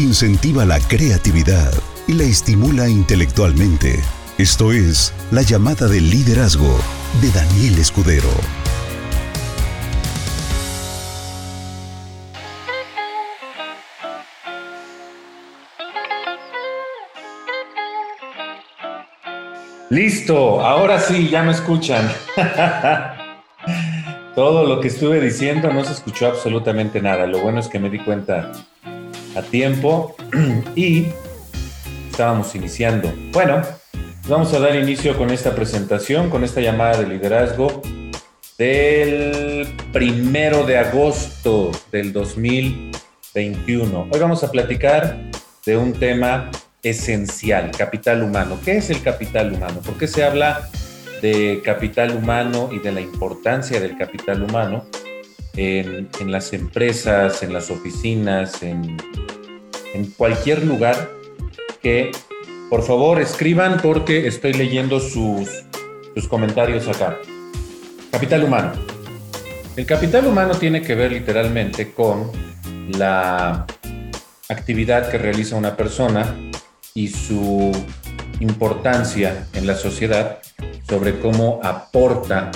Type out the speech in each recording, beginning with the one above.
incentiva la creatividad y la estimula intelectualmente. Esto es La llamada del liderazgo de Daniel Escudero. Listo, ahora sí, ya me escuchan. Todo lo que estuve diciendo no se escuchó absolutamente nada. Lo bueno es que me di cuenta a tiempo y estábamos iniciando. Bueno, vamos a dar inicio con esta presentación, con esta llamada de liderazgo del primero de agosto del 2021. Hoy vamos a platicar de un tema esencial, capital humano. ¿Qué es el capital humano? ¿Por qué se habla de capital humano y de la importancia del capital humano en, las empresas, en las oficinas, en, en cualquier lugar que por favor escriban porque estoy leyendo sus, sus comentarios acá. Capital humano. El capital humano tiene que ver literalmente con la actividad que realiza una persona y su importancia en la sociedad sobre cómo aporta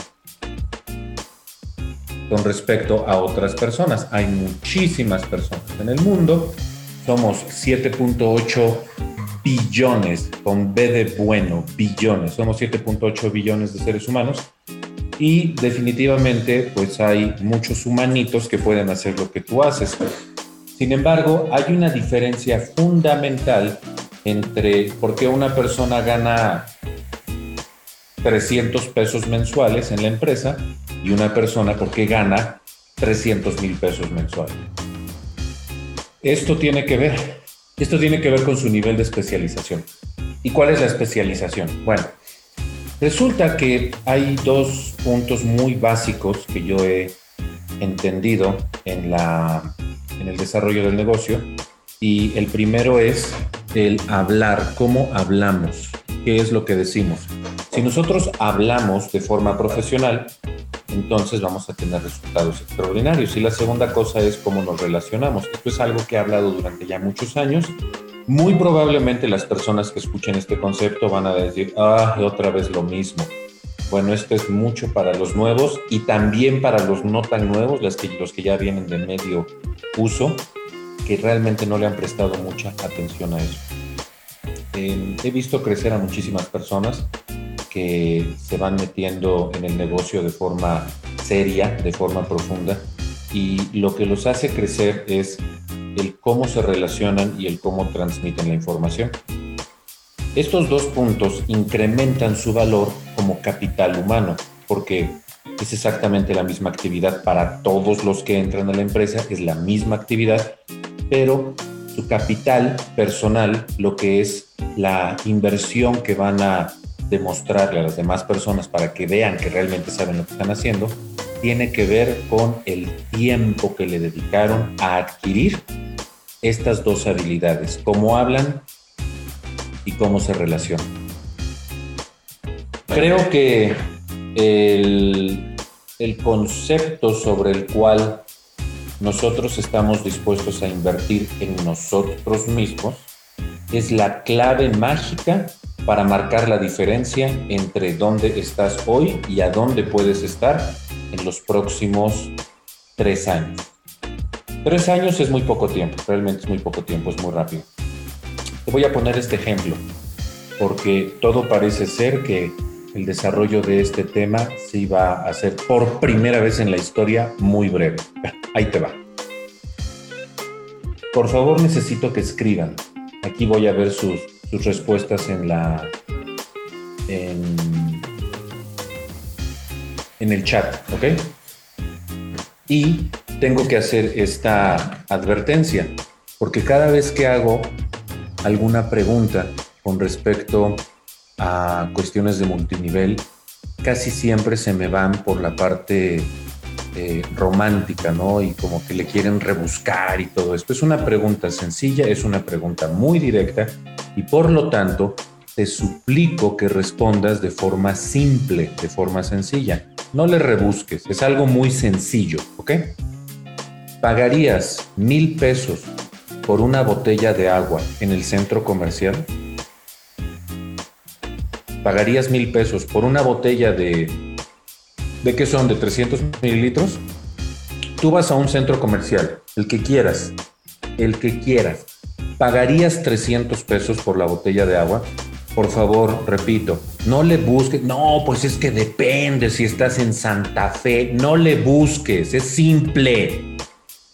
con respecto a otras personas. Hay muchísimas personas en el mundo. Somos 7.8 billones, con B de bueno, billones. Somos 7.8 billones de seres humanos. Y definitivamente, pues hay muchos humanitos que pueden hacer lo que tú haces. Sin embargo, hay una diferencia fundamental entre por qué una persona gana 300 pesos mensuales en la empresa y una persona por qué gana 300 mil pesos mensuales. Esto tiene que ver, esto tiene que ver con su nivel de especialización. ¿Y cuál es la especialización? Bueno, resulta que hay dos puntos muy básicos que yo he entendido en, la, en el desarrollo del negocio y el primero es el hablar, cómo hablamos, qué es lo que decimos. Si nosotros hablamos de forma profesional, entonces vamos a tener resultados extraordinarios. Y la segunda cosa es cómo nos relacionamos. Esto es algo que he hablado durante ya muchos años. Muy probablemente las personas que escuchen este concepto van a decir, ah, otra vez lo mismo. Bueno, esto es mucho para los nuevos y también para los no tan nuevos, los que, los que ya vienen de medio uso que realmente no le han prestado mucha atención a eso. he visto crecer a muchísimas personas que se van metiendo en el negocio de forma seria, de forma profunda, y lo que los hace crecer es el cómo se relacionan y el cómo transmiten la información. Estos dos puntos incrementan su valor como capital humano, porque es exactamente la misma actividad para todos los que entran a la empresa, es la misma actividad, pero su capital personal, lo que es la inversión que van a demostrarle a las demás personas para que vean que realmente saben lo que están haciendo, tiene que ver con el tiempo que le dedicaron a adquirir estas dos habilidades, cómo hablan y cómo se relacionan. Creo que el, el concepto sobre el cual nosotros estamos dispuestos a invertir en nosotros mismos es la clave mágica para marcar la diferencia entre dónde estás hoy y a dónde puedes estar en los próximos tres años. Tres años es muy poco tiempo, realmente es muy poco tiempo, es muy rápido. Te voy a poner este ejemplo, porque todo parece ser que el desarrollo de este tema se iba a hacer por primera vez en la historia muy breve. Ahí te va. Por favor, necesito que escriban. Aquí voy a ver sus, respuestas en la en, en el chat, ¿ok? Y tengo que hacer esta advertencia, porque cada vez que hago alguna pregunta con respecto a cuestiones de multinivel, casi siempre se me van por la parte eh, romántica, ¿no? Y como que le quieren rebuscar y todo esto. Es una pregunta sencilla, es una pregunta muy directa y por lo tanto te suplico que respondas de forma simple, de forma sencilla. No le rebusques, es algo muy sencillo, ¿ok? ¿Pagarías mil pesos por una botella de agua en el centro comercial? ¿Pagarías mil pesos por una botella de... ¿De qué son? ¿De 300 mililitros? Tú vas a un centro comercial, el que quieras, el que quieras. ¿Pagarías 300 pesos por la botella de agua? Por favor, repito, no le busques, no, pues es que depende si estás en Santa Fe, no le busques, es simple.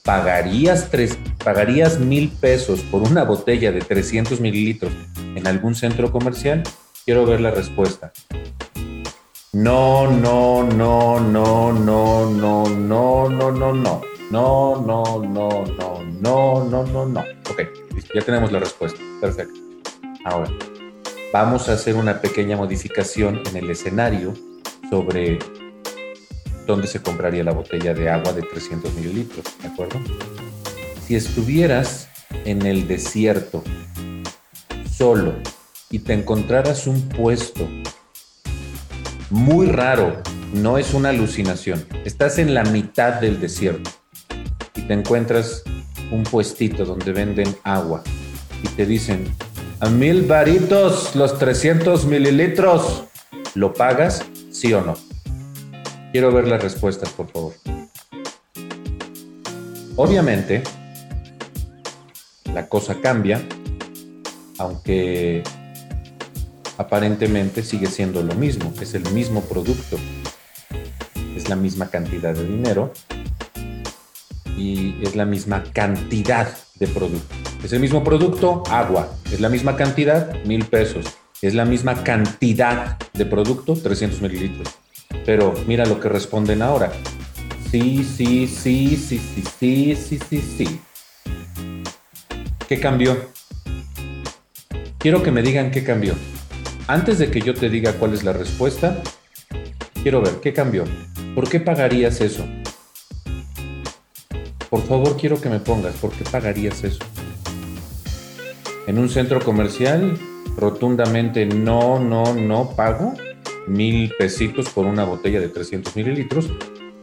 ¿Pagarías, tres, ¿Pagarías mil pesos por una botella de 300 mililitros en algún centro comercial? Quiero ver la respuesta. No, no, no, no, no, no, no, no, no, no. No, no, no, no, no, no, no, no. Ok, ya tenemos la respuesta. Perfecto. Ahora, vamos a hacer una pequeña modificación en el escenario sobre dónde se compraría la botella de agua de 300 mililitros, ¿de acuerdo? Si estuvieras en el desierto, solo, y te encontraras un puesto muy raro, no es una alucinación. Estás en la mitad del desierto y te encuentras un puestito donde venden agua y te dicen, a mil varitos los 300 mililitros, ¿lo pagas? ¿Sí o no? Quiero ver las respuestas, por favor. Obviamente, la cosa cambia, aunque aparentemente sigue siendo lo mismo, es el mismo producto, es la misma cantidad de dinero y es la misma cantidad de producto. Es el mismo producto, agua, es la misma cantidad, mil pesos, es la misma cantidad de producto, 300 mililitros. Pero mira lo que responden ahora. Sí, sí, sí, sí, sí, sí, sí, sí, sí. ¿Qué cambió? Quiero que me digan qué cambió. Antes de que yo te diga cuál es la respuesta, quiero ver qué cambió. ¿Por qué pagarías eso? Por favor, quiero que me pongas, ¿por qué pagarías eso? En un centro comercial, rotundamente no, no, no pago mil pesitos por una botella de 300 mililitros,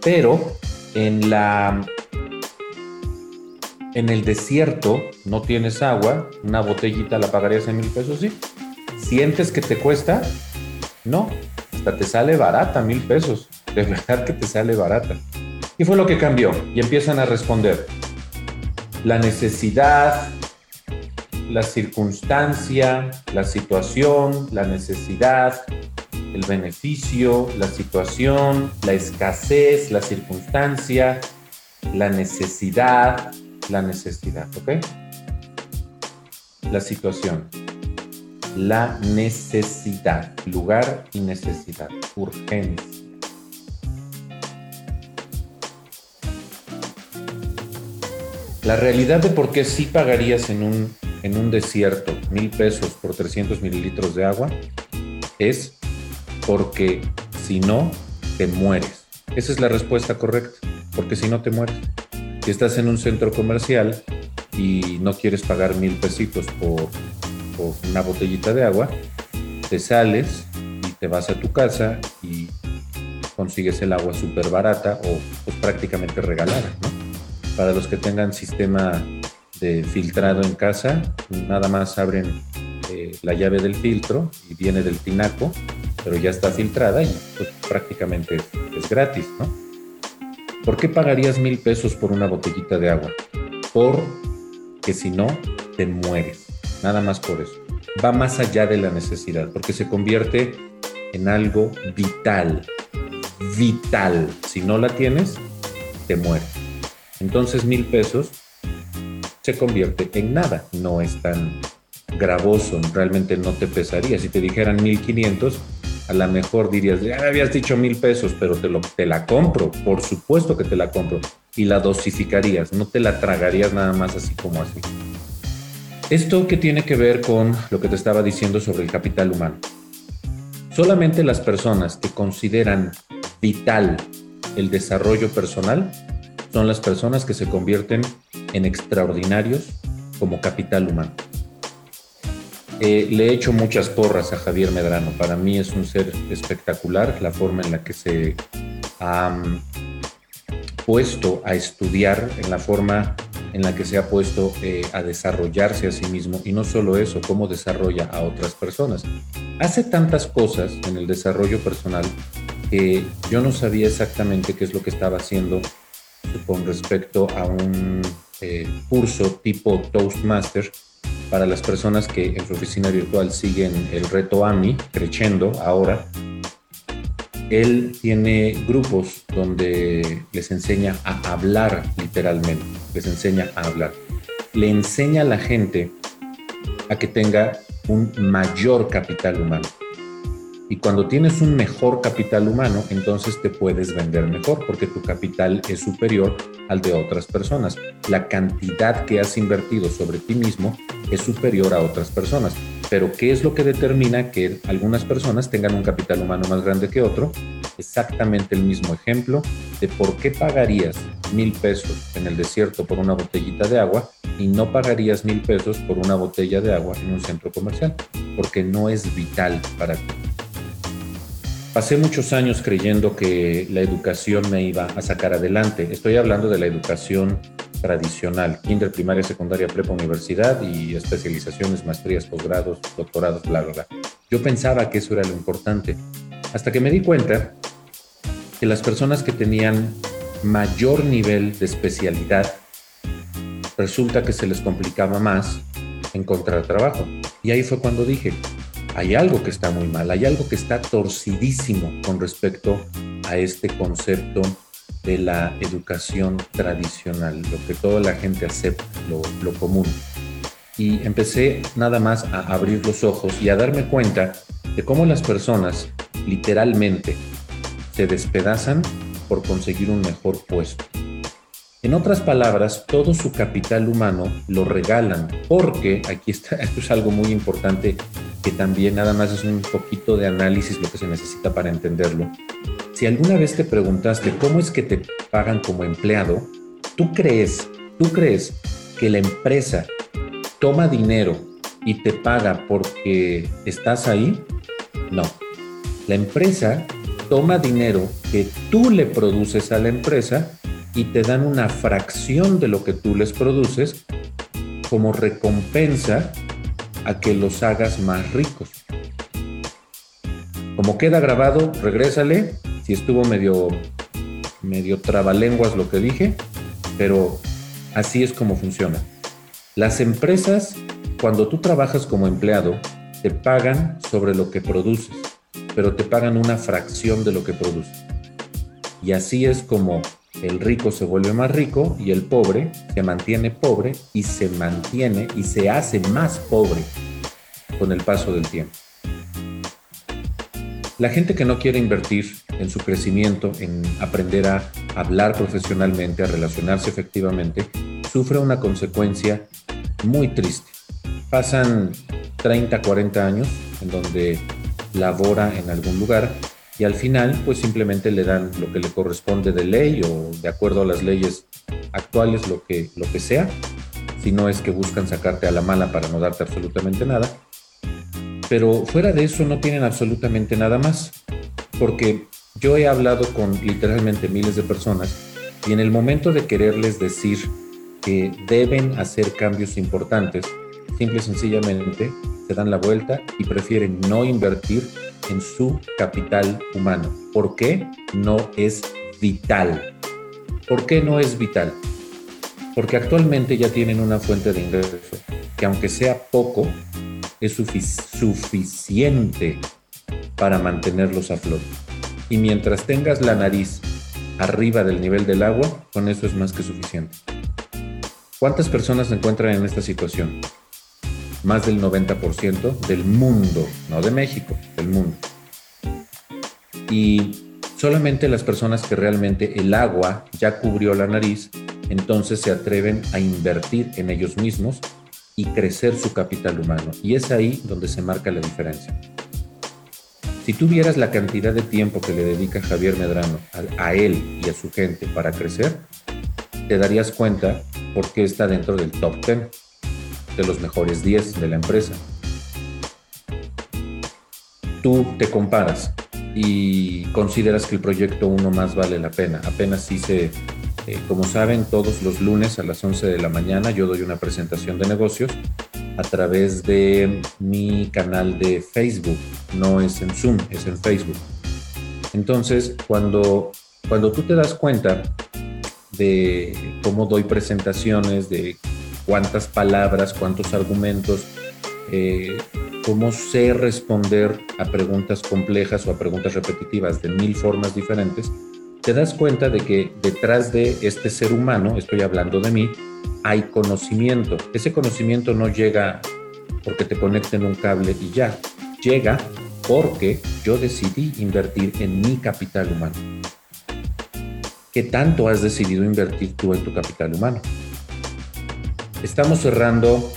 pero en la en el desierto no tienes agua, una botellita la pagarías en mil pesos, sí. ¿Sientes que te cuesta? No, hasta te sale barata, mil pesos. De verdad que te sale barata. ¿Qué fue lo que cambió? Y empiezan a responder. La necesidad, la circunstancia, la situación, la necesidad, el beneficio, la situación, la escasez, la circunstancia, la necesidad, la necesidad, ¿ok? La situación la necesidad, lugar y necesidad, urgencia. La realidad de por qué sí pagarías en un, en un desierto mil pesos por 300 mililitros de agua es porque si no, te mueres. Esa es la respuesta correcta, porque si no te mueres. Si estás en un centro comercial y no quieres pagar mil pesitos por una botellita de agua, te sales y te vas a tu casa y consigues el agua súper barata o pues, prácticamente regalada. Para los que tengan sistema de filtrado en casa, nada más abren eh, la llave del filtro y viene del tinaco, pero ya está filtrada y pues, prácticamente es gratis, ¿no? ¿Por qué pagarías mil pesos por una botellita de agua? Porque si no, te mueres. Nada más por eso. Va más allá de la necesidad, porque se convierte en algo vital. Vital. Si no la tienes, te mueres. Entonces mil pesos se convierte en nada. No es tan gravoso, realmente no te pesaría. Si te dijeran mil quinientos, a lo mejor dirías, ya habías dicho mil pesos, pero te, lo, te la compro, por supuesto que te la compro. Y la dosificarías, no te la tragarías nada más así como así. ¿Esto qué tiene que ver con lo que te estaba diciendo sobre el capital humano? Solamente las personas que consideran vital el desarrollo personal son las personas que se convierten en extraordinarios como capital humano. Eh, le he hecho muchas porras a Javier Medrano. Para mí es un ser espectacular la forma en la que se ha puesto a estudiar, en la forma en la que se ha puesto eh, a desarrollarse a sí mismo y no solo eso, cómo desarrolla a otras personas. Hace tantas cosas en el desarrollo personal que yo no sabía exactamente qué es lo que estaba haciendo con respecto a un eh, curso tipo Toastmaster para las personas que en su oficina virtual siguen el reto AMI, creciendo ahora. Él tiene grupos donde les enseña a hablar literalmente, les enseña a hablar. Le enseña a la gente a que tenga un mayor capital humano. Y cuando tienes un mejor capital humano, entonces te puedes vender mejor porque tu capital es superior al de otras personas. La cantidad que has invertido sobre ti mismo es superior a otras personas. Pero ¿qué es lo que determina que algunas personas tengan un capital humano más grande que otro? Exactamente el mismo ejemplo de por qué pagarías mil pesos en el desierto por una botellita de agua y no pagarías mil pesos por una botella de agua en un centro comercial, porque no es vital para ti. Pasé muchos años creyendo que la educación me iba a sacar adelante. Estoy hablando de la educación tradicional, kinder, primaria, secundaria, prepa, universidad y especializaciones, maestrías, posgrados, doctorados, bla, bla, bla. Yo pensaba que eso era lo importante, hasta que me di cuenta que las personas que tenían mayor nivel de especialidad, resulta que se les complicaba más encontrar trabajo. Y ahí fue cuando dije, hay algo que está muy mal, hay algo que está torcidísimo con respecto a este concepto de la educación tradicional, lo que toda la gente acepta, lo, común. Y empecé nada más a abrir los ojos y a darme cuenta de cómo las personas literalmente se despedazan por conseguir un mejor puesto. En otras palabras, todo su capital humano lo regalan, porque aquí está, esto es algo muy importante que también nada más es un poquito de análisis lo que se necesita para entenderlo. Si alguna vez te preguntaste cómo es que te pagan como empleado, ¿tú crees, tú crees que la empresa toma dinero y te paga porque estás ahí? No. La empresa toma dinero que tú le produces a la empresa y te dan una fracción de lo que tú les produces como recompensa a que los hagas más ricos. Como queda grabado, regrésale. Si estuvo medio, medio trabalenguas lo que dije, pero así es como funciona. Las empresas, cuando tú trabajas como empleado, te pagan sobre lo que produces, pero te pagan una fracción de lo que produces. Y así es como el rico se vuelve más rico y el pobre se mantiene pobre y se mantiene y se hace más pobre con el paso del tiempo. La gente que no quiere invertir en su crecimiento, en aprender a hablar profesionalmente, a relacionarse efectivamente, sufre una consecuencia muy triste. Pasan 30, 40 años en donde labora en algún lugar y al final pues simplemente le dan lo que le corresponde de ley o de acuerdo a las leyes actuales, lo que, lo que sea, si no es que buscan sacarte a la mala para no darte absolutamente nada. Pero fuera de eso no tienen absolutamente nada más, porque yo he hablado con literalmente miles de personas y en el momento de quererles decir que deben hacer cambios importantes, simple y sencillamente se dan la vuelta y prefieren no invertir en su capital humano. ¿Por qué? No es vital. ¿Por qué no es vital? Porque actualmente ya tienen una fuente de ingreso que aunque sea poco, es suficiente para mantenerlos a flote. Y mientras tengas la nariz arriba del nivel del agua, con eso es más que suficiente. ¿Cuántas personas se encuentran en esta situación? Más del 90% del mundo, no de México, del mundo. Y solamente las personas que realmente el agua ya cubrió la nariz, entonces se atreven a invertir en ellos mismos y crecer su capital humano. Y es ahí donde se marca la diferencia. Si tú vieras la cantidad de tiempo que le dedica Javier Medrano a, a él y a su gente para crecer, te darías cuenta por qué está dentro del top 10 de los mejores 10 de la empresa. Tú te comparas y consideras que el proyecto uno más vale la pena. Apenas hice Eh, como saben, todos los lunes a las 11 de la mañana yo doy una presentación de negocios a través de mi canal de Facebook. No es en Zoom, es en Facebook. Entonces, cuando, cuando tú te das cuenta de cómo doy presentaciones, de cuántas palabras, cuántos argumentos, eh, cómo sé responder a preguntas complejas o a preguntas repetitivas de mil formas diferentes, te das cuenta de que detrás de este ser humano, estoy hablando de mí, hay conocimiento. Ese conocimiento no llega porque te conecten un cable y ya, llega porque yo decidí invertir en mi capital humano. ¿Qué tanto has decidido invertir tú en tu capital humano? Estamos cerrando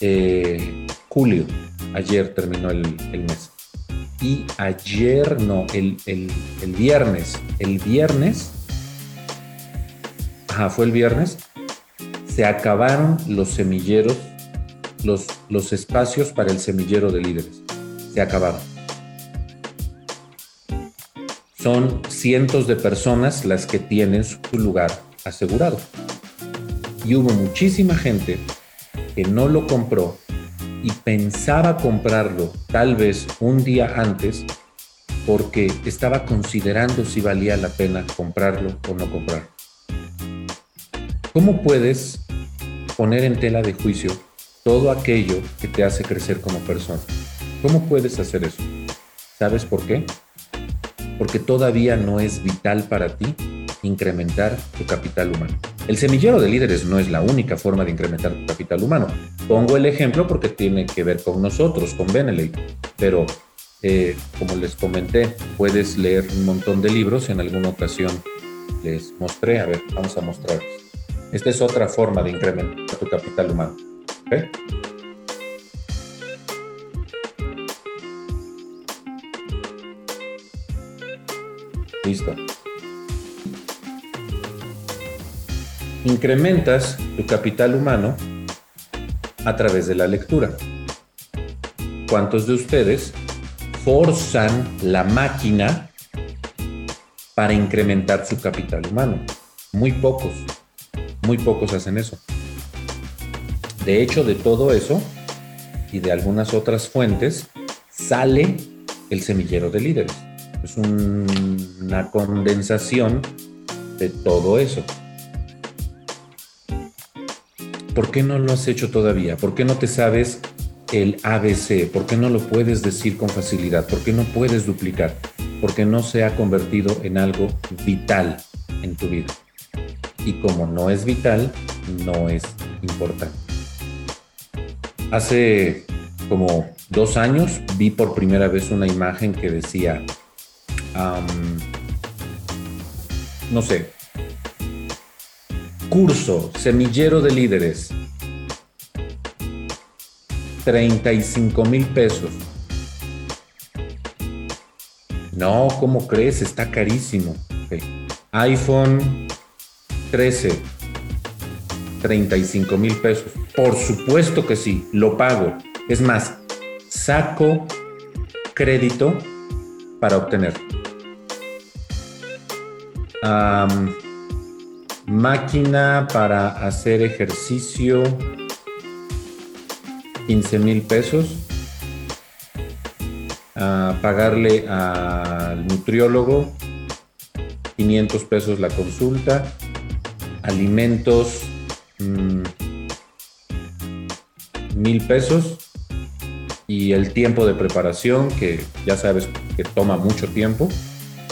eh, julio, ayer terminó el, mes. Y ayer, no, el, el, el viernes, el viernes, ajá, fue el viernes, se acabaron los semilleros, los, los espacios para el semillero de líderes. Se acabaron. Son cientos de personas las que tienen su lugar asegurado. Y hubo muchísima gente que no lo compró y pensaba comprarlo tal vez un día antes porque estaba considerando si valía la pena comprarlo o no comprarlo. ¿Cómo puedes poner en tela de juicio todo aquello que te hace crecer como persona? ¿Cómo puedes hacer eso? ¿Sabes por qué? Porque todavía no es vital para ti incrementar tu capital humano. El semillero de líderes no es la única forma de incrementar tu capital humano. Pongo el ejemplo porque tiene que ver con nosotros, con Beneley, pero eh, como les comenté, puedes leer un montón de libros. En alguna ocasión les mostré, a ver, vamos a mostrarles. Esta es otra forma de incrementar tu capital humano. Listo. Incrementas tu capital humano a través de la lectura. ¿Cuántos de ustedes forzan la máquina para incrementar su capital humano? Muy pocos, muy pocos hacen eso. De hecho, de todo eso y de algunas otras fuentes sale el semillero de líderes. Es una condensación de todo eso. ¿Por qué no lo has hecho todavía? ¿Por qué no te sabes el ABC? ¿Por qué no lo puedes decir con facilidad? ¿Por qué no puedes duplicar? Porque no se ha convertido en algo vital en tu vida. Y como no es vital, no es importante. Hace como dos años vi por primera vez una imagen que decía, no sé, Curso Semillero de Líderes. 35 mil pesos. No, ¿cómo crees? Está carísimo. iPhone 13. 35 mil pesos. Por supuesto que sí, lo pago. Es más, saco crédito para obtener máquina para hacer ejercicio, 15 mil pesos. Pagarle al nutriólogo 500 pesos la consulta, alimentos mm, mil pesos. Y el tiempo de preparación que ya sabes que toma mucho tiempo,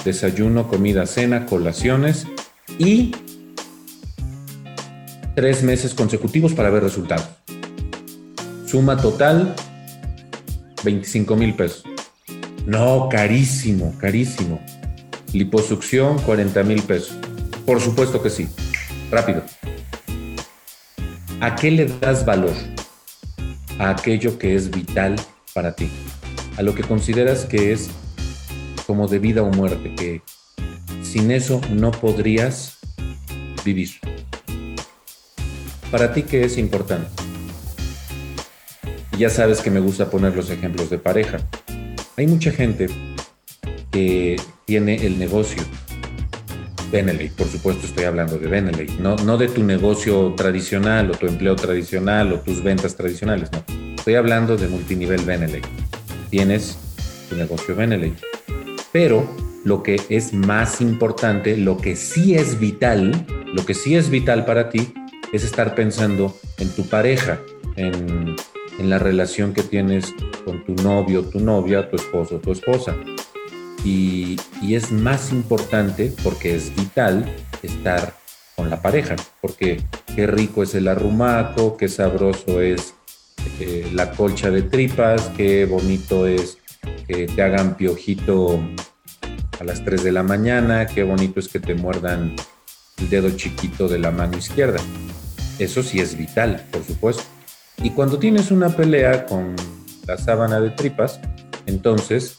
desayuno, comida, cena, colaciones. Y tres meses consecutivos para ver resultados. Suma total, 25 mil pesos. No, carísimo, carísimo. Liposucción, 40 mil pesos. Por supuesto que sí. Rápido. ¿A qué le das valor? A aquello que es vital para ti. A lo que consideras que es como de vida o muerte, que sin eso no podrías vivir. ¿Para ti qué es importante? ya sabes que me gusta poner los ejemplos de pareja. Hay mucha gente que tiene el negocio Beneley, por supuesto estoy hablando de Beneley, no, no de tu negocio tradicional o tu empleo tradicional o tus ventas tradicionales, no. Estoy hablando de multinivel Beneley. Tienes tu negocio Beneley. Pero lo que es más importante, lo que sí es vital, lo que sí es vital para ti, es estar pensando en tu pareja, en, la relación que tienes con tu novio, tu novia, tu esposo, tu esposa. Y, y, es más importante porque es vital estar con la pareja, porque qué rico es el arrumaco, qué sabroso es eh, la colcha de tripas, qué bonito es que te hagan piojito a las 3 de la mañana, qué bonito es que te muerdan el dedo chiquito de la mano izquierda. Eso sí es vital, por supuesto. Y cuando tienes una pelea con la sábana de tripas, entonces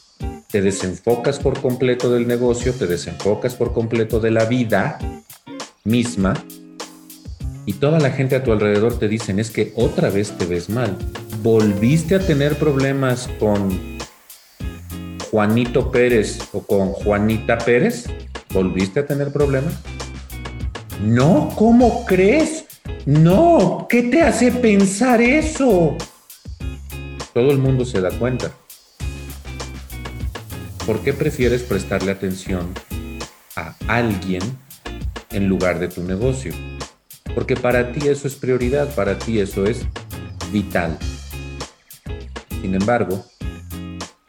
te desenfocas por completo del negocio, te desenfocas por completo de la vida misma y toda la gente a tu alrededor te dicen es que otra vez te ves mal. ¿Volviste a tener problemas con Juanito Pérez o con Juanita Pérez? ¿Volviste a tener problemas? No, ¿cómo crees? No, ¿qué te hace pensar eso? Todo el mundo se da cuenta. ¿Por qué prefieres prestarle atención a alguien en lugar de tu negocio? Porque para ti eso es prioridad, para ti eso es vital. Sin embargo,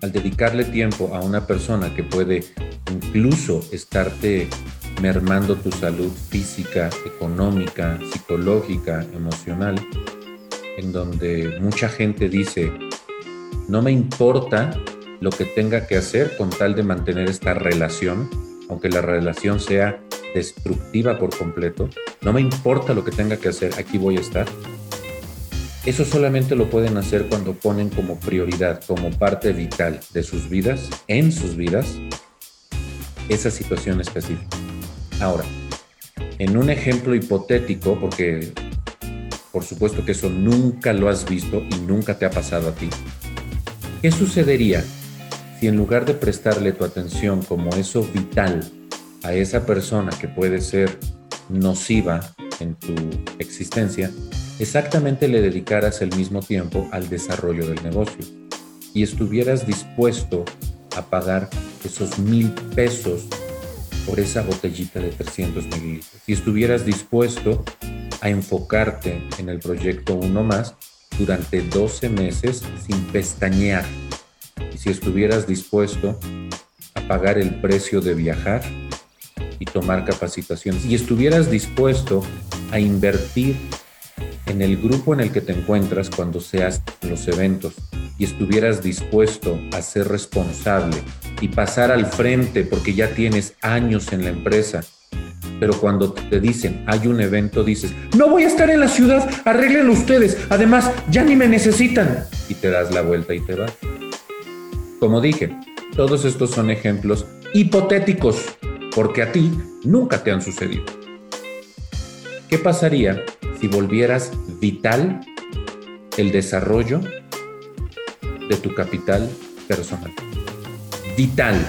al dedicarle tiempo a una persona que puede incluso estarte mermando tu salud física, económica, psicológica, emocional, en donde mucha gente dice, no me importa lo que tenga que hacer con tal de mantener esta relación, aunque la relación sea destructiva por completo, no me importa lo que tenga que hacer, aquí voy a estar. Eso solamente lo pueden hacer cuando ponen como prioridad, como parte vital de sus vidas, en sus vidas, esa situación específica. Ahora, en un ejemplo hipotético, porque por supuesto que eso nunca lo has visto y nunca te ha pasado a ti, ¿qué sucedería si en lugar de prestarle tu atención como eso vital a esa persona que puede ser nociva en tu existencia, exactamente le dedicaras el mismo tiempo al desarrollo del negocio y estuvieras dispuesto a pagar esos mil pesos por esa botellita de 300 mililitros. Y estuvieras dispuesto a enfocarte en el proyecto uno más durante 12 meses sin pestañear y si estuvieras dispuesto a pagar el precio de viajar y tomar capacitaciones y estuvieras dispuesto a invertir en el grupo en el que te encuentras cuando seas en los eventos y estuvieras dispuesto a ser responsable y pasar al frente porque ya tienes años en la empresa. Pero cuando te dicen hay un evento, dices, no voy a estar en la ciudad, arréglenlo ustedes, además ya ni me necesitan. Y te das la vuelta y te vas. Como dije, todos estos son ejemplos hipotéticos, porque a ti nunca te han sucedido. ¿Qué pasaría si volvieras vital el desarrollo de tu capital personal? Vital.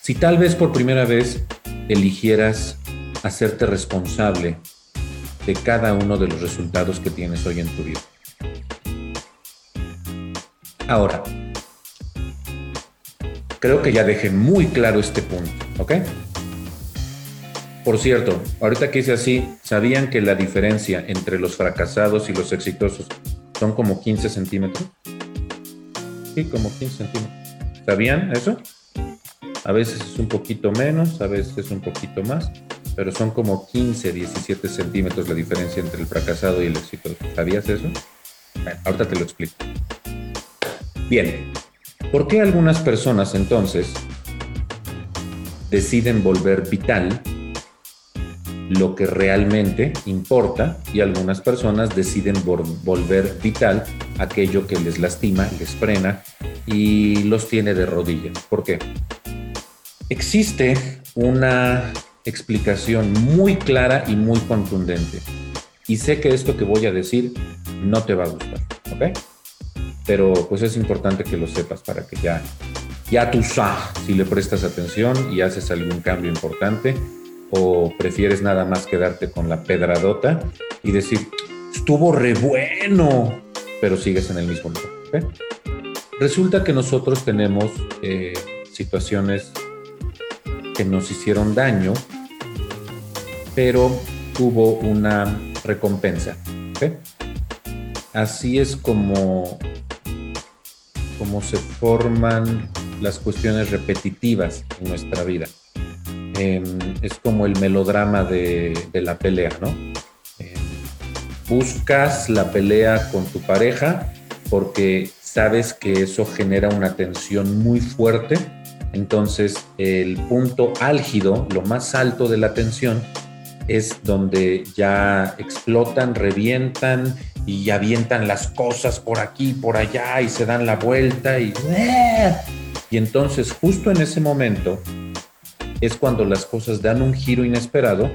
Si tal vez por primera vez eligieras hacerte responsable de cada uno de los resultados que tienes hoy en tu vida. Ahora, creo que ya dejé muy claro este punto, ¿ok? Por cierto, ahorita que hice así, ¿sabían que la diferencia entre los fracasados y los exitosos son como 15 centímetros? Sí, como 15 centímetros. ¿Sabían eso? A veces es un poquito menos, a veces es un poquito más, pero son como 15, 17 centímetros la diferencia entre el fracasado y el exitoso. ¿Sabías eso? Bueno, ahorita te lo explico. Bien, ¿por qué algunas personas entonces deciden volver vital lo que realmente importa y algunas personas deciden volver vital aquello que les lastima, les frena y los tiene de rodillas? ¿Por qué? Existe una explicación muy clara y muy contundente. Y sé que esto que voy a decir no te va a gustar, ¿ok? pero pues es importante que lo sepas para que ya ya tú sabes si le prestas atención y haces algún cambio importante o prefieres nada más quedarte con la pedradota y decir, estuvo re bueno, pero sigues en el mismo lugar. Resulta que nosotros tenemos eh, situaciones que nos hicieron daño, pero hubo una recompensa. Así es como, como se forman las cuestiones repetitivas en nuestra vida. Em, es como el melodrama de, la pelea, ¿no? Buscas la pelea con tu pareja porque sabes que eso genera una tensión muy fuerte. Entonces, el punto álgido, lo más alto de la tensión, es donde ya explotan, revientan y avientan las cosas por aquí, por allá y se dan la vuelta y... Y entonces justo en ese momento es cuando las cosas dan un giro inesperado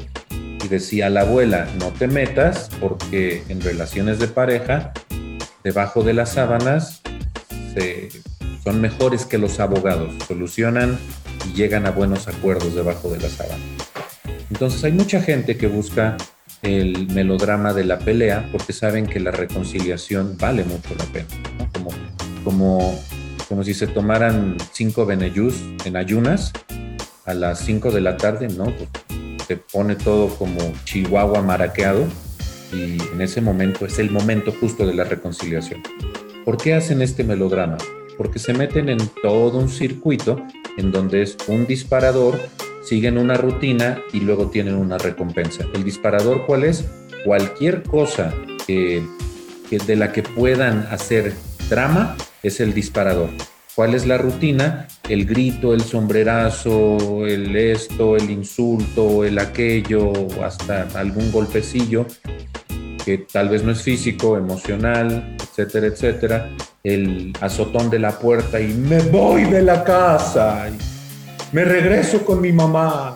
decía la abuela, no te metas porque en relaciones de pareja, debajo de las sábanas, son mejores que los abogados, solucionan y llegan a buenos acuerdos debajo de las sábanas. Entonces hay mucha gente que busca el melodrama de la pelea porque saben que la reconciliación vale mucho la pena, como, como, como si se tomaran cinco beneyús en ayunas a las 5 de la tarde, ¿no? Pues se pone todo como chihuahua maraqueado y en ese momento es el momento justo de la reconciliación. ¿Por qué hacen este melodrama? Porque se meten en todo un circuito en donde es un disparador, siguen una rutina y luego tienen una recompensa. ¿El disparador cuál es? Cualquier cosa que, de la que puedan hacer drama es el disparador. ¿Cuál es la rutina? El grito, el sombrerazo, el esto, el insulto, el aquello, hasta algún golpecillo, que tal vez no es físico, emocional, etcétera, etcétera. El azotón de la puerta y me voy de la casa, me regreso con mi mamá.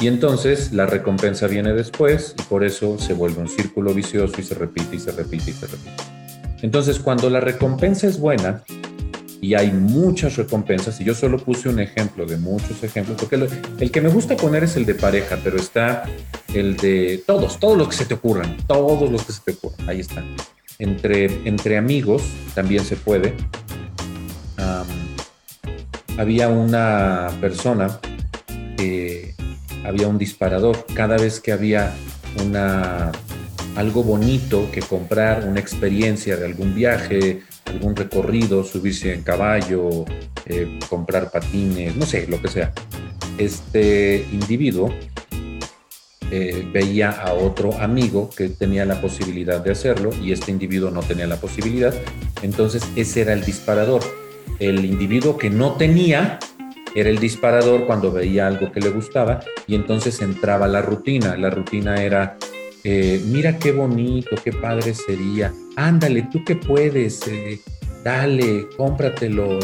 Y entonces la recompensa viene después y por eso se vuelve un círculo vicioso y se repite y se repite y se repite. Entonces, cuando la recompensa es buena, y hay muchas recompensas, y yo solo puse un ejemplo de muchos ejemplos, porque el que me gusta poner es el de pareja, pero está el de todos, todos los que se te ocurran, todos los que se te ocurran, ahí están. Entre, entre amigos también se puede. había una persona que había un disparador. Cada vez que había una algo bonito que comprar, una experiencia de algún viaje, algún recorrido, subirse en caballo, eh, comprar patines, no sé, lo que sea. Este individuo eh, veía a otro amigo que tenía la posibilidad de hacerlo y este individuo no tenía la posibilidad, entonces ese era el disparador. El individuo que no tenía era el disparador cuando veía algo que le gustaba y entonces entraba la rutina. La rutina era eh, mira qué bonito, qué padre sería, ándale, tú que puedes, eh, dale, cómpratelo.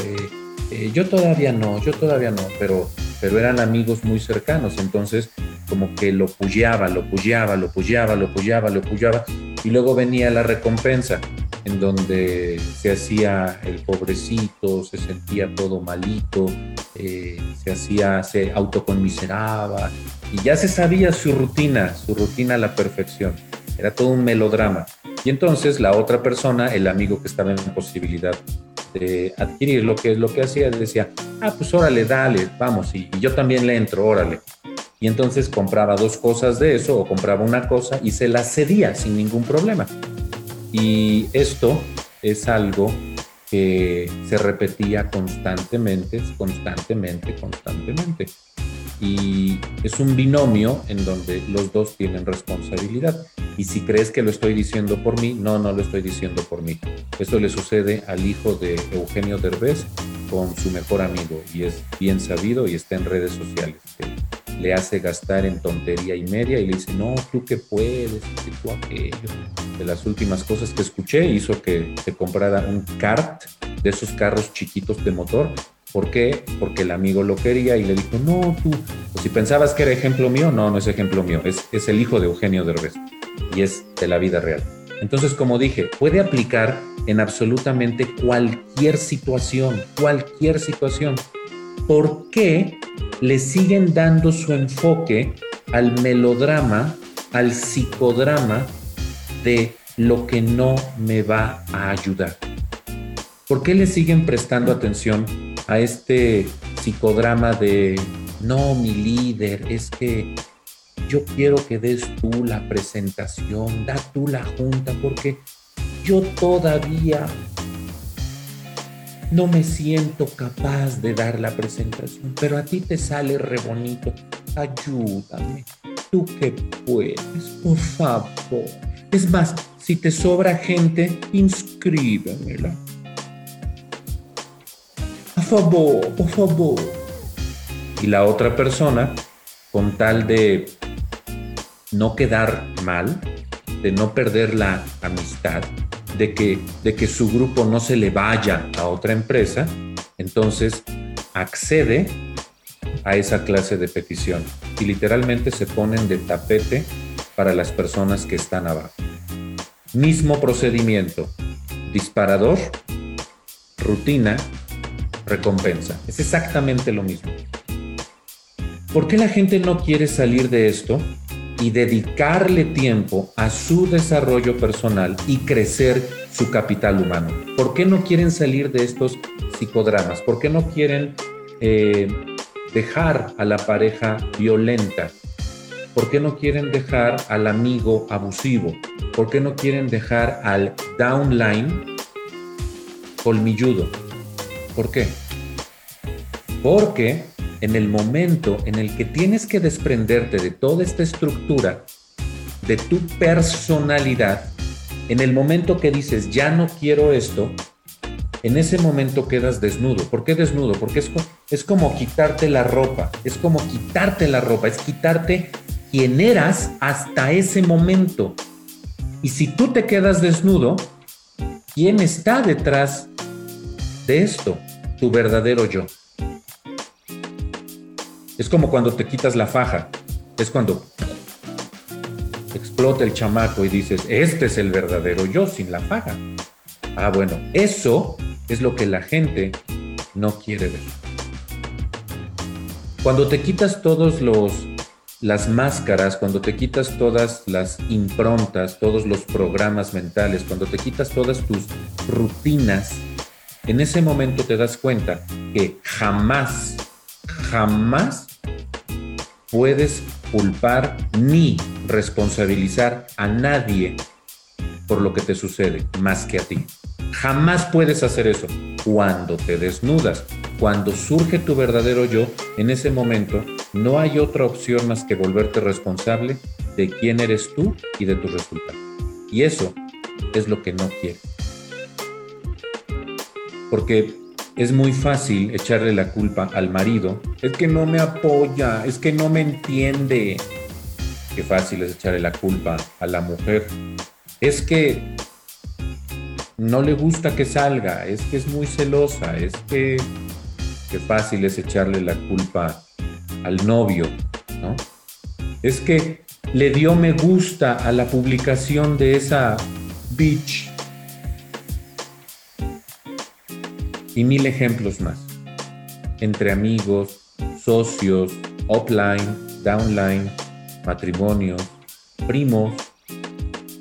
Eh, yo todavía no, yo todavía no, pero, pero eran amigos muy cercanos, entonces como que lo pullaba, lo pullaba, lo pullaba, lo pullaba, lo pullaba, y luego venía la recompensa, en donde se hacía el pobrecito, se sentía todo malito, se hacía, se autoconmiseraba, y ya se sabía su rutina, su rutina a la perfección. Era todo un melodrama. Y entonces la otra persona, el amigo que estaba en posibilidad de adquirir lo que lo que hacía, decía, ah, pues órale, dale, vamos, y, yo también le entro, órale. Y entonces compraba dos cosas de eso o compraba una cosa y se la cedía sin ningún problema. Y esto es algo que se repetía constantemente, constantemente, constantemente y es un binomio en donde los dos tienen responsabilidad. Y si crees que lo estoy diciendo por mí, no, no lo estoy diciendo por mí. Eso le sucede al hijo de Eugenio Derbez con su mejor amigo y es bien sabido y está en redes sociales. Le hace gastar en tontería y media y le dice, no, tú que puedes, que tú aquello. De las últimas cosas que escuché hizo que se comprara un kart de esos carros chiquitos de motor ¿Por qué? Porque el amigo lo quería y le dijo, no, tú, pues si pensabas que era ejemplo mío, no, no es ejemplo mío, es, el hijo de Eugenio Derbez y es de la vida real. Entonces, como dije, puede aplicar en absolutamente cualquier situación, cualquier situación. ¿Por qué le siguen dando su enfoque al melodrama, al psicodrama de lo que no me va a ayudar? ¿Por qué le siguen prestando atención a este psicodrama de, no, mi líder, es que yo quiero que des tú la presentación, da tú la junta, porque yo todavía no me siento capaz de dar la presentación, pero a ti te sale re bonito. Ayúdame, tú que puedes, por favor. Es más, si te sobra gente, inscríbemela favor, por favor. Y la otra persona, con tal de no quedar mal, de no perder la amistad, de que, de que su grupo no se le vaya a otra empresa, entonces accede a esa clase de petición y literalmente se ponen de tapete para las personas que están abajo. Mismo procedimiento, disparador, rutina, recompensa. Es exactamente lo mismo. ¿Por qué la gente no quiere salir de esto y dedicarle tiempo a su desarrollo personal y crecer su capital humano? ¿Por qué no quieren salir de estos psicodramas? ¿Por qué no quieren eh, dejar a la pareja violenta? ¿Por qué no quieren dejar al amigo abusivo? ¿Por qué no quieren dejar al downline colmilludo? ¿Por qué? Porque en el momento en el que tienes que desprenderte de toda esta estructura, de tu personalidad, en el momento que dices, ya no quiero esto, en ese momento quedas desnudo. ¿Por qué desnudo? Porque es, es como quitarte la ropa, es como quitarte la ropa, es quitarte quien eras hasta ese momento. Y si tú te quedas desnudo, ¿quién está detrás de esto? tu verdadero yo. Es como cuando te quitas la faja, es cuando explota el chamaco y dices, este es el verdadero yo sin la faja. Ah, bueno, eso es lo que la gente no quiere ver. Cuando te quitas todos los las máscaras, cuando te quitas todas las improntas, todos los programas mentales, cuando te quitas todas tus rutinas, en ese momento te das cuenta que jamás, jamás puedes culpar ni responsabilizar a nadie por lo que te sucede más que a ti. Jamás puedes hacer eso. Cuando te desnudas, cuando surge tu verdadero yo, en ese momento no hay otra opción más que volverte responsable de quién eres tú y de tus resultados. Y eso es lo que no quieres porque es muy fácil echarle la culpa al marido. Es que no me apoya, es que no me entiende. Qué fácil es echarle la culpa a la mujer. Es que no le gusta que salga, es que es muy celosa, es que qué fácil es echarle la culpa al novio, ¿no? Es que le dio me gusta a la publicación de esa bitch y mil ejemplos más. Entre amigos, socios, offline, downline, matrimonios, primos,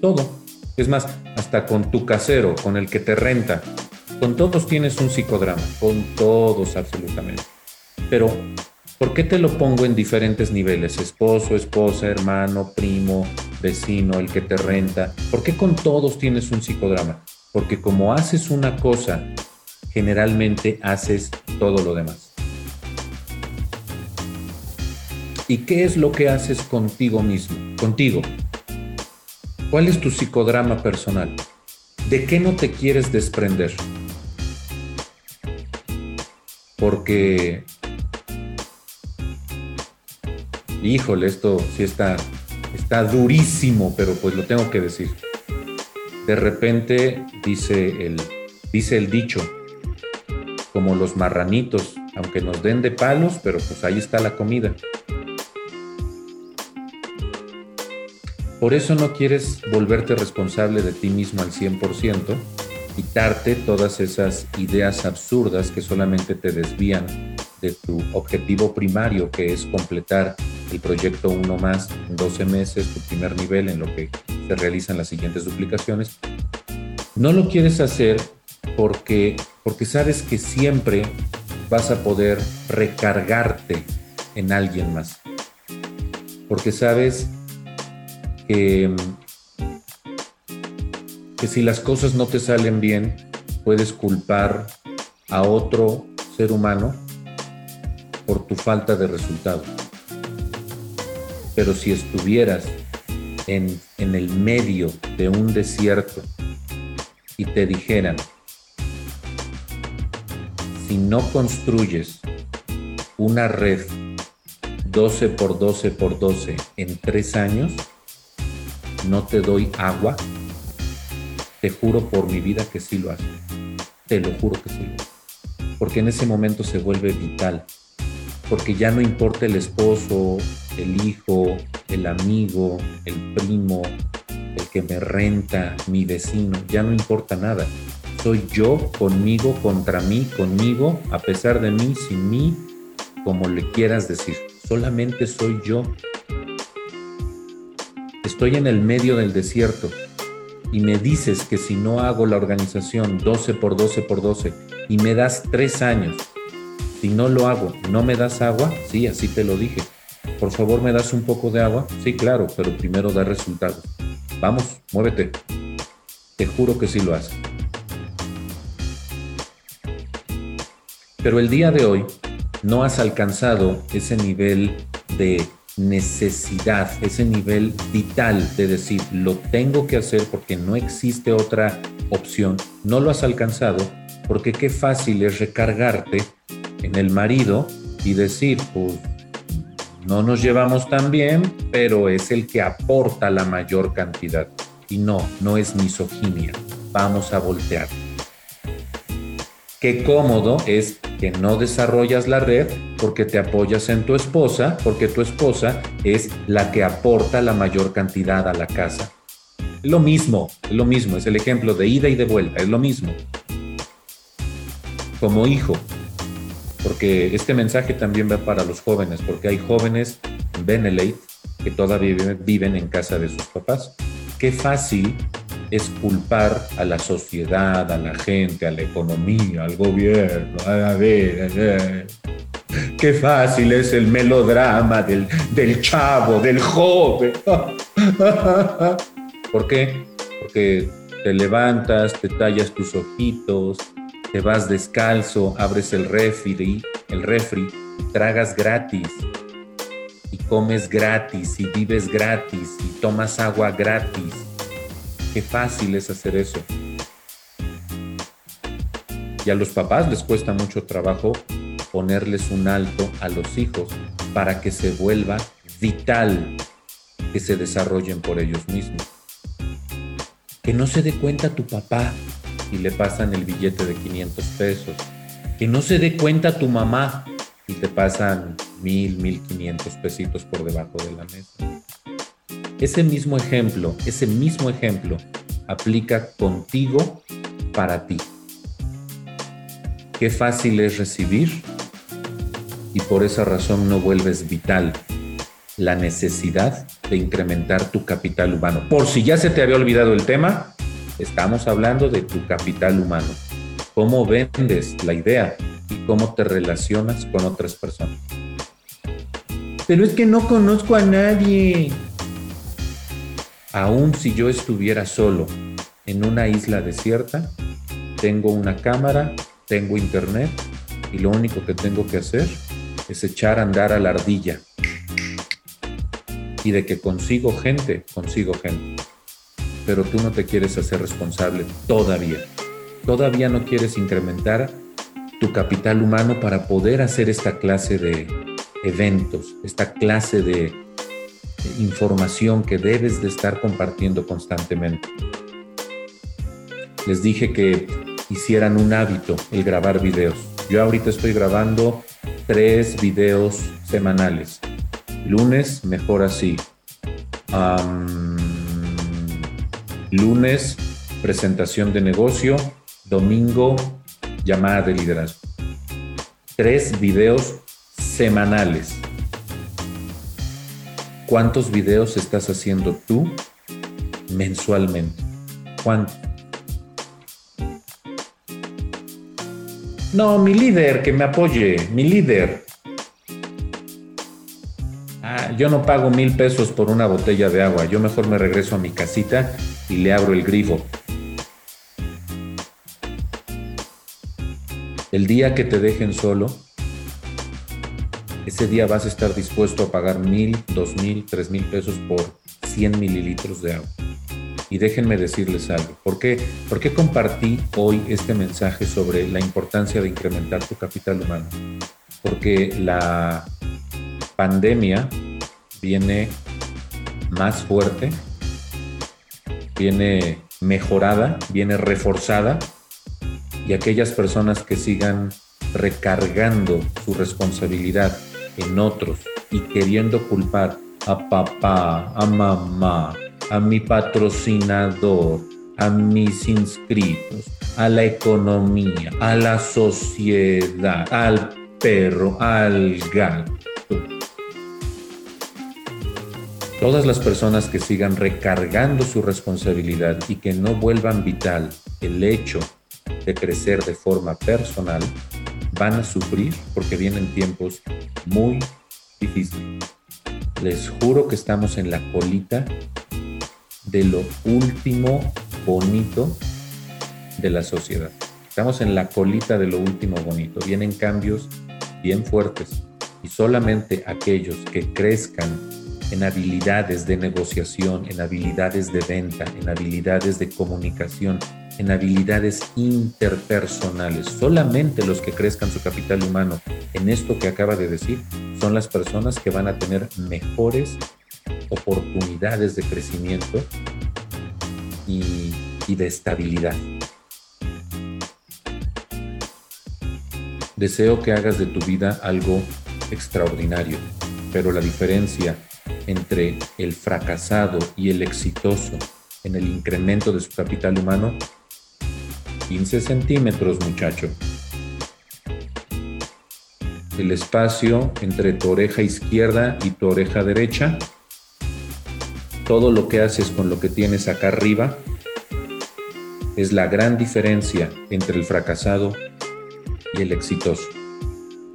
todo. Es más, hasta con tu casero, con el que te renta. Con todos tienes un psicodrama, con todos absolutamente. Pero, ¿por qué te lo pongo en diferentes niveles? Esposo, esposa, hermano, primo, vecino, el que te renta. ¿Por qué con todos tienes un psicodrama? Porque como haces una cosa generalmente haces todo lo demás. ¿Y qué es lo que haces contigo mismo? Contigo. ¿Cuál es tu psicodrama personal? ¿De qué no te quieres desprender? Porque, híjole, esto sí está, está durísimo, pero pues lo tengo que decir. De repente dice el, dice el dicho, como los marranitos, aunque nos den de palos, pero pues ahí está la comida. Por eso no quieres volverte responsable de ti mismo al 100%, quitarte todas esas ideas absurdas que solamente te desvían de tu objetivo primario, que es completar el proyecto uno más en 12 meses, tu primer nivel en lo que se realizan las siguientes duplicaciones. No lo quieres hacer porque, porque sabes que siempre vas a poder recargarte en alguien más. Porque sabes que, si las cosas no te salen bien, puedes culpar a otro ser humano por tu falta de resultados. Pero si estuvieras en el medio de un desierto y te dijeran, si no construyes una red 12 por 12 por 12 en tres años, no te doy agua, te juro por mi vida que sí lo haces. Te lo juro que sí Porque en ese momento se vuelve vital. Porque ya no importa el esposo, el hijo, el amigo, el primo, el que me renta, mi vecino, ya no importa nada. Soy yo conmigo, contra mí, conmigo, a pesar de mí, sin mí, como le quieras decir. Solamente soy yo. Estoy en el medio del desierto y me dices que si no hago la organización 12 por 12 por 12 y me das tres años, si no lo hago, ¿no me das agua? Sí, así te lo dije. Por favor, ¿me das un poco de agua? Sí, claro, pero primero da resultados. Vamos, muévete. Te juro que sí lo haces. Pero el día de hoy no has alcanzado ese nivel de necesidad, ese nivel vital de decir, lo tengo que hacer porque no existe otra opción, no lo has alcanzado porque qué fácil es recargarte en el marido y decir, pues no nos llevamos tan bien, pero es el que aporta la mayor cantidad. Y no, no es misoginia. Vamos a voltear. Qué cómodo es que no desarrollas la red porque te apoyas en tu esposa, porque tu esposa es la que aporta la mayor cantidad a la casa. Lo mismo, lo mismo, es el ejemplo de ida y de vuelta, es lo mismo. Como hijo, porque este mensaje también va para los jóvenes, porque hay jóvenes en Benelete que todavía viven en casa de sus papás. Qué fácil es culpar a la sociedad, a la gente, a la economía, al gobierno. A ver, qué fácil es el melodrama del, del chavo, del joven. ¿Por qué? Porque te levantas, te tallas tus ojitos, te vas descalzo, abres el refri, el refri y tragas gratis y comes gratis y vives gratis y tomas agua gratis Qué fácil es hacer eso. Y a los papás les cuesta mucho trabajo ponerles un alto a los hijos para que se vuelva vital que se desarrollen por ellos mismos. Que no se dé cuenta tu papá y le pasan el billete de 500 pesos. Que no se dé cuenta tu mamá y te pasan mil, mil quinientos pesitos por debajo de la mesa. Ese mismo ejemplo, ese mismo ejemplo aplica contigo para ti. Qué fácil es recibir y por esa razón no vuelves vital la necesidad de incrementar tu capital humano. Por si ya se te había olvidado el tema, estamos hablando de tu capital humano. Cómo vendes la idea y cómo te relacionas con otras personas. Pero es que no conozco a nadie aun si yo estuviera solo en una isla desierta, tengo una cámara, tengo internet y lo único que tengo que hacer es echar a andar a la ardilla. Y de que consigo gente, consigo gente. Pero tú no te quieres hacer responsable todavía. Todavía no quieres incrementar tu capital humano para poder hacer esta clase de eventos, esta clase de información que debes de estar compartiendo constantemente. Les dije que hicieran un hábito el grabar videos. Yo ahorita estoy grabando tres videos semanales. Lunes, mejor así. lunes, presentación de negocio. domingo, llamada de liderazgo. Tres videos semanales. ¿Cuántos videos estás haciendo tú mensualmente? ¿Cuántos? No, mi líder, que me apoye, mi líder. Ah, yo no pago mil pesos por una botella de agua, yo mejor me regreso a mi casita y le abro el grifo. El día que te dejen solo, ese día vas a estar dispuesto a pagar mil, dos mil, tres mil pesos por 100 mililitros de agua. Y déjenme decirles algo. ¿Por qué? ¿Por qué compartí hoy este mensaje sobre la importancia de incrementar tu capital humano? Porque la pandemia viene más fuerte, viene mejorada, viene reforzada y aquellas personas que sigan recargando su responsabilidad en otros y queriendo culpar a papá, a mamá, a mi patrocinador, a mis inscritos, a la economía, a la sociedad, al perro, al gato. Todas las personas que sigan recargando su responsabilidad y que no vuelvan vital el hecho de crecer de forma personal, van a sufrir porque vienen tiempos muy difíciles. Les juro que estamos en la colita de lo último bonito de la sociedad. Estamos en la colita de lo último bonito. Vienen cambios bien fuertes y solamente aquellos que crezcan en habilidades de negociación, en habilidades de venta, en habilidades de comunicación, en habilidades interpersonales. Solamente los que crezcan su capital humano en esto que acaba de decir son las personas que van a tener mejores oportunidades de crecimiento y, de estabilidad. Deseo que hagas de tu vida algo extraordinario, pero la diferencia entre el fracasado y el exitoso en el incremento de su capital humano, 15 centímetros muchacho. El espacio entre tu oreja izquierda y tu oreja derecha todo lo que haces con lo que tienes acá arriba es la gran diferencia entre el fracasado y el exitoso.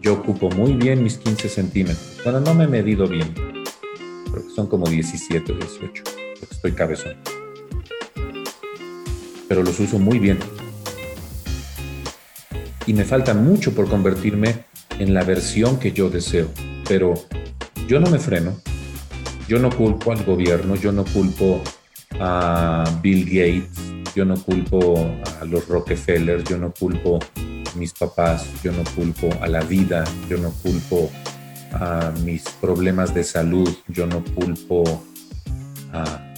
Yo ocupo muy bien mis 15 centímetros. Bueno, no me he medido bien. Creo que son como 17 o 18. Porque estoy cabezón. Pero los uso muy bien. Y me falta mucho por convertirme en la versión que yo deseo. Pero yo no me freno yo no culpo al gobierno, yo no culpo a Bill Gates, yo no culpo a los Rockefeller, yo no culpo a mis papás, yo no culpo a la vida, yo no culpo a mis problemas de salud, yo no culpo a...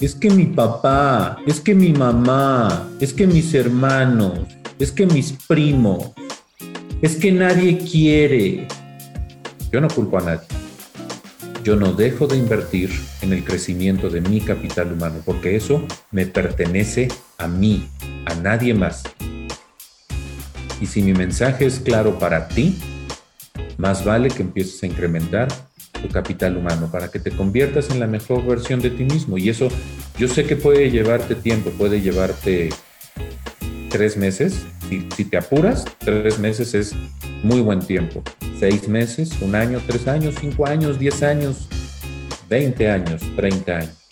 Es que mi papá, es que mi mamá, es que mis hermanos, es que mis primos, es que nadie quiere. Yo no culpo a nadie yo no dejo de invertir en el crecimiento de mi capital humano, porque eso me pertenece a mí, a nadie más. Y si mi mensaje es claro para ti, más vale que empieces a incrementar tu capital humano para que te conviertas en la mejor versión de ti mismo. Y eso yo sé que puede llevarte tiempo, puede llevarte tres meses. Si, si te apuras, tres meses es muy buen tiempo seis meses, un año, tres años, cinco años, diez años, veinte años, treinta años.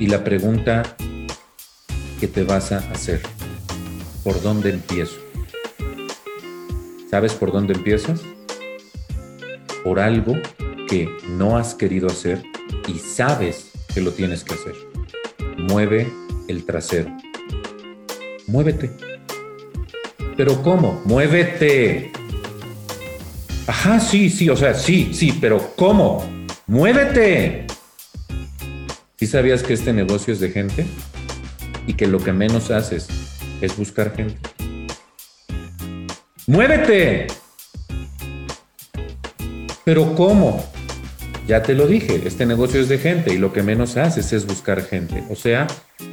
Y la pregunta que te vas a hacer, ¿por dónde empiezo? ¿Sabes por dónde empiezas? Por algo que no has querido hacer y sabes que lo tienes que hacer. Mueve el trasero. Muévete. Pero ¿cómo? Muévete. Ajá, sí, sí, o sea, sí, sí, pero ¿cómo? Muévete. ¿Sí sabías que este negocio es de gente? Y que lo que menos haces es buscar gente. ¡Muévete! ¿Pero cómo? Ya te lo dije, este negocio es de gente y lo que menos haces es buscar gente. O sea,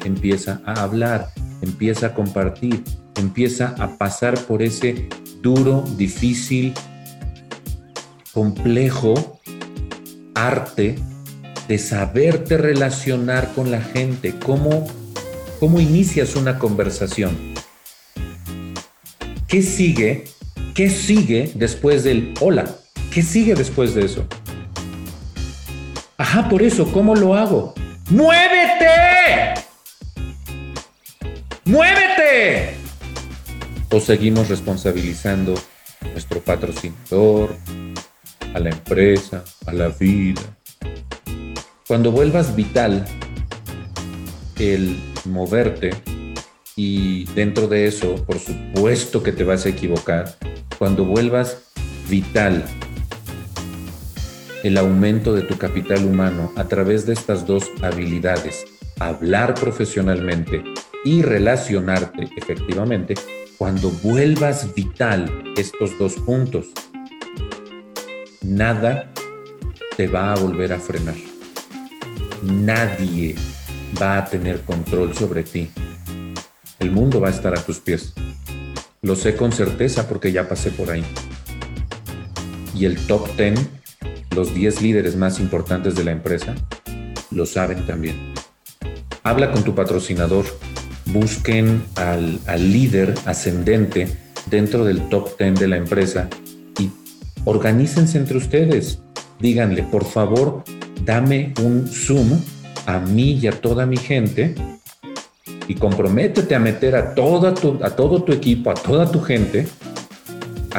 empieza a hablar, empieza a compartir, empieza a pasar por ese duro, difícil, complejo arte de saberte relacionar con la gente, cómo, cómo inicias una conversación. ¿Qué sigue? ¿Qué sigue después del hola? ¿Qué sigue después de eso? Ajá, por eso, ¿cómo lo hago? ¡Muévete! ¡Muévete! O seguimos responsabilizando a nuestro patrocinador, a la empresa, a la vida. Cuando vuelvas vital el moverte y dentro de eso, por supuesto que te vas a equivocar, cuando vuelvas vital el aumento de tu capital humano a través de estas dos habilidades, hablar profesionalmente y relacionarte efectivamente, cuando vuelvas vital estos dos puntos, nada te va a volver a frenar. Nadie va a tener control sobre ti. El mundo va a estar a tus pies. Lo sé con certeza porque ya pasé por ahí. Y el top 10, los 10 líderes más importantes de la empresa, lo saben también. Habla con tu patrocinador. Busquen al, al líder ascendente dentro del top 10 de la empresa organícense entre ustedes. Díganle, por favor, dame un Zoom a mí y a toda mi gente y comprométete a meter a, toda a todo tu equipo, a toda tu gente.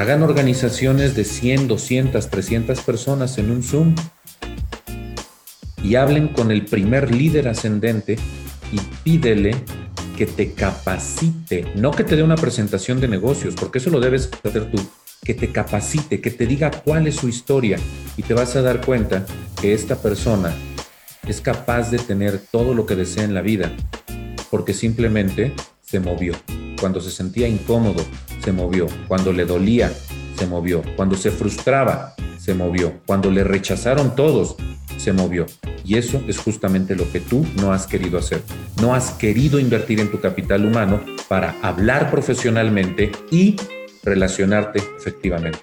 Hagan organizaciones de 100, 200, 300 personas en un Zoom y hablen con el primer líder ascendente y pídele que te capacite, no que te dé una presentación de negocios, porque eso lo debes hacer tú, que te capacite, que te diga cuál es su historia y te vas a dar cuenta que esta persona es capaz de tener todo lo que desea en la vida porque simplemente se movió. Cuando se sentía incómodo, se movió. Cuando le dolía, se movió. Cuando se frustraba, se movió. Cuando le rechazaron todos, se movió. Y eso es justamente lo que tú no has querido hacer. No has querido invertir en tu capital humano para hablar profesionalmente y relacionarte efectivamente.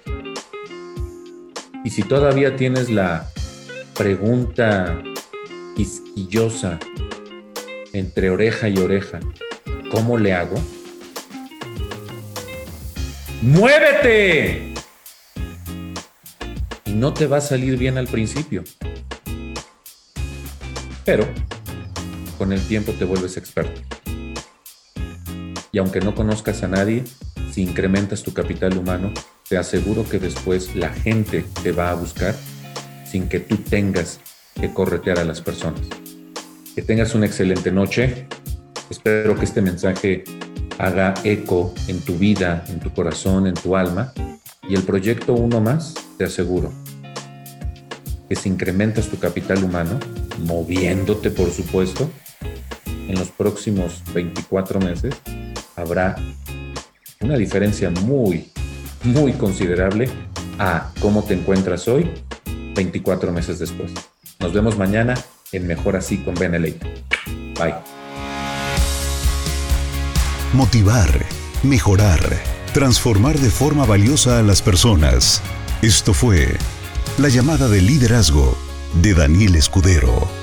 Y si todavía tienes la pregunta quisquillosa entre oreja y oreja, ¿cómo le hago? ¡Muévete! Y no te va a salir bien al principio. Pero con el tiempo te vuelves experto. Y aunque no conozcas a nadie, si incrementas tu capital humano, te aseguro que después la gente te va a buscar sin que tú tengas que corretear a las personas. Que tengas una excelente noche. Espero que este mensaje haga eco en tu vida, en tu corazón, en tu alma. Y el proyecto Uno Más, te aseguro que si incrementas tu capital humano, moviéndote por supuesto, en los próximos 24 meses habrá una diferencia muy, muy considerable a cómo te encuentras hoy 24 meses después. Nos vemos mañana en Mejor Así con Benelete. Bye. Motivar, mejorar, transformar de forma valiosa a las personas. Esto fue la llamada de liderazgo de Daniel Escudero.